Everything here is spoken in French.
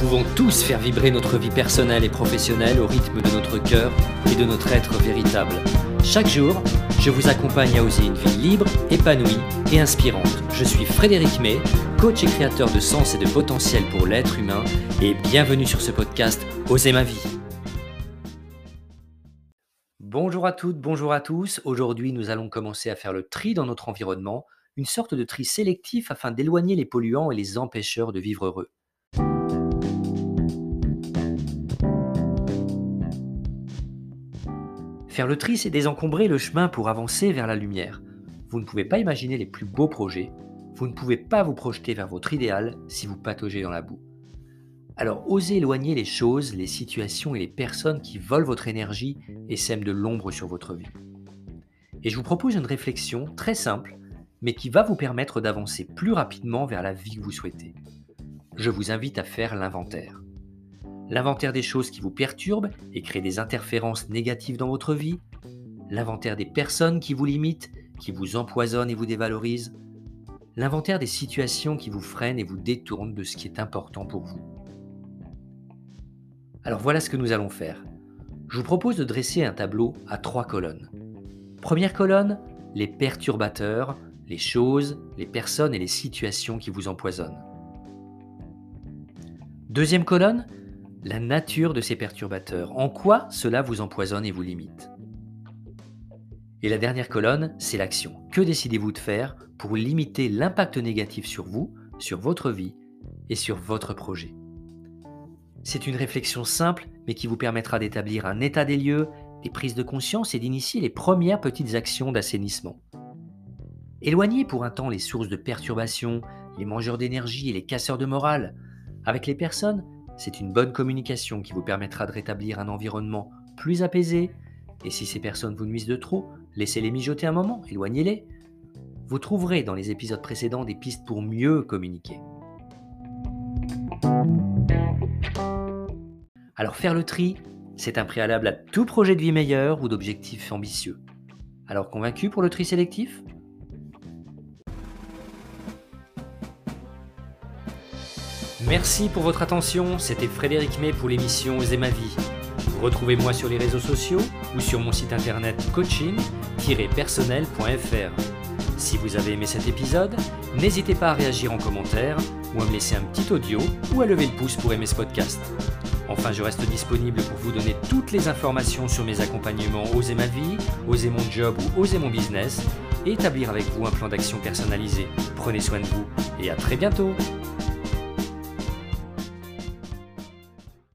pouvons tous faire vibrer notre vie personnelle et professionnelle au rythme de notre cœur et de notre être véritable. Chaque jour, je vous accompagne à oser une vie libre, épanouie et inspirante. Je suis Frédéric May, coach et créateur de sens et de potentiel pour l'être humain et bienvenue sur ce podcast Oser ma vie. Bonjour à toutes, bonjour à tous. Aujourd'hui, nous allons commencer à faire le tri dans notre environnement, une sorte de tri sélectif afin d'éloigner les polluants et les empêcheurs de vivre heureux. Faire le tri, c'est désencombrer le chemin pour avancer vers la lumière. Vous ne pouvez pas imaginer les plus beaux projets, vous ne pouvez pas vous projeter vers votre idéal si vous pataugez dans la boue. Alors osez éloigner les choses, les situations et les personnes qui volent votre énergie et sèment de l'ombre sur votre vie. Et je vous propose une réflexion très simple, mais qui va vous permettre d'avancer plus rapidement vers la vie que vous souhaitez. Je vous invite à faire l'inventaire l'inventaire des choses qui vous perturbent et créent des interférences négatives dans votre vie, l'inventaire des personnes qui vous limitent, qui vous empoisonnent et vous dévalorisent, l'inventaire des situations qui vous freinent et vous détournent de ce qui est important pour vous. Alors voilà ce que nous allons faire. Je vous propose de dresser un tableau à trois colonnes. Première colonne, les perturbateurs, les choses, les personnes et les situations qui vous empoisonnent. Deuxième colonne, la nature de ces perturbateurs, en quoi cela vous empoisonne et vous limite? Et la dernière colonne, c'est l'action. Que décidez-vous de faire pour limiter l'impact négatif sur vous, sur votre vie et sur votre projet? C'est une réflexion simple, mais qui vous permettra d'établir un état des lieux, des prises de conscience et d'initier les premières petites actions d'assainissement. Éloignez pour un temps les sources de perturbation, les mangeurs d'énergie et les casseurs de morale. Avec les personnes, c'est une bonne communication qui vous permettra de rétablir un environnement plus apaisé. Et si ces personnes vous nuisent de trop, laissez-les mijoter un moment, éloignez-les. Vous trouverez dans les épisodes précédents des pistes pour mieux communiquer. Alors faire le tri, c'est un préalable à tout projet de vie meilleur ou d'objectif ambitieux. Alors convaincu pour le tri sélectif? Merci pour votre attention, c'était Frédéric May pour l'émission Oser ma vie. Retrouvez-moi sur les réseaux sociaux ou sur mon site internet coaching-personnel.fr. Si vous avez aimé cet épisode, n'hésitez pas à réagir en commentaire ou à me laisser un petit audio ou à lever le pouce pour aimer ce podcast. Enfin, je reste disponible pour vous donner toutes les informations sur mes accompagnements Oser ma vie, Oser mon job ou Oser mon business et établir avec vous un plan d'action personnalisé. Prenez soin de vous et à très bientôt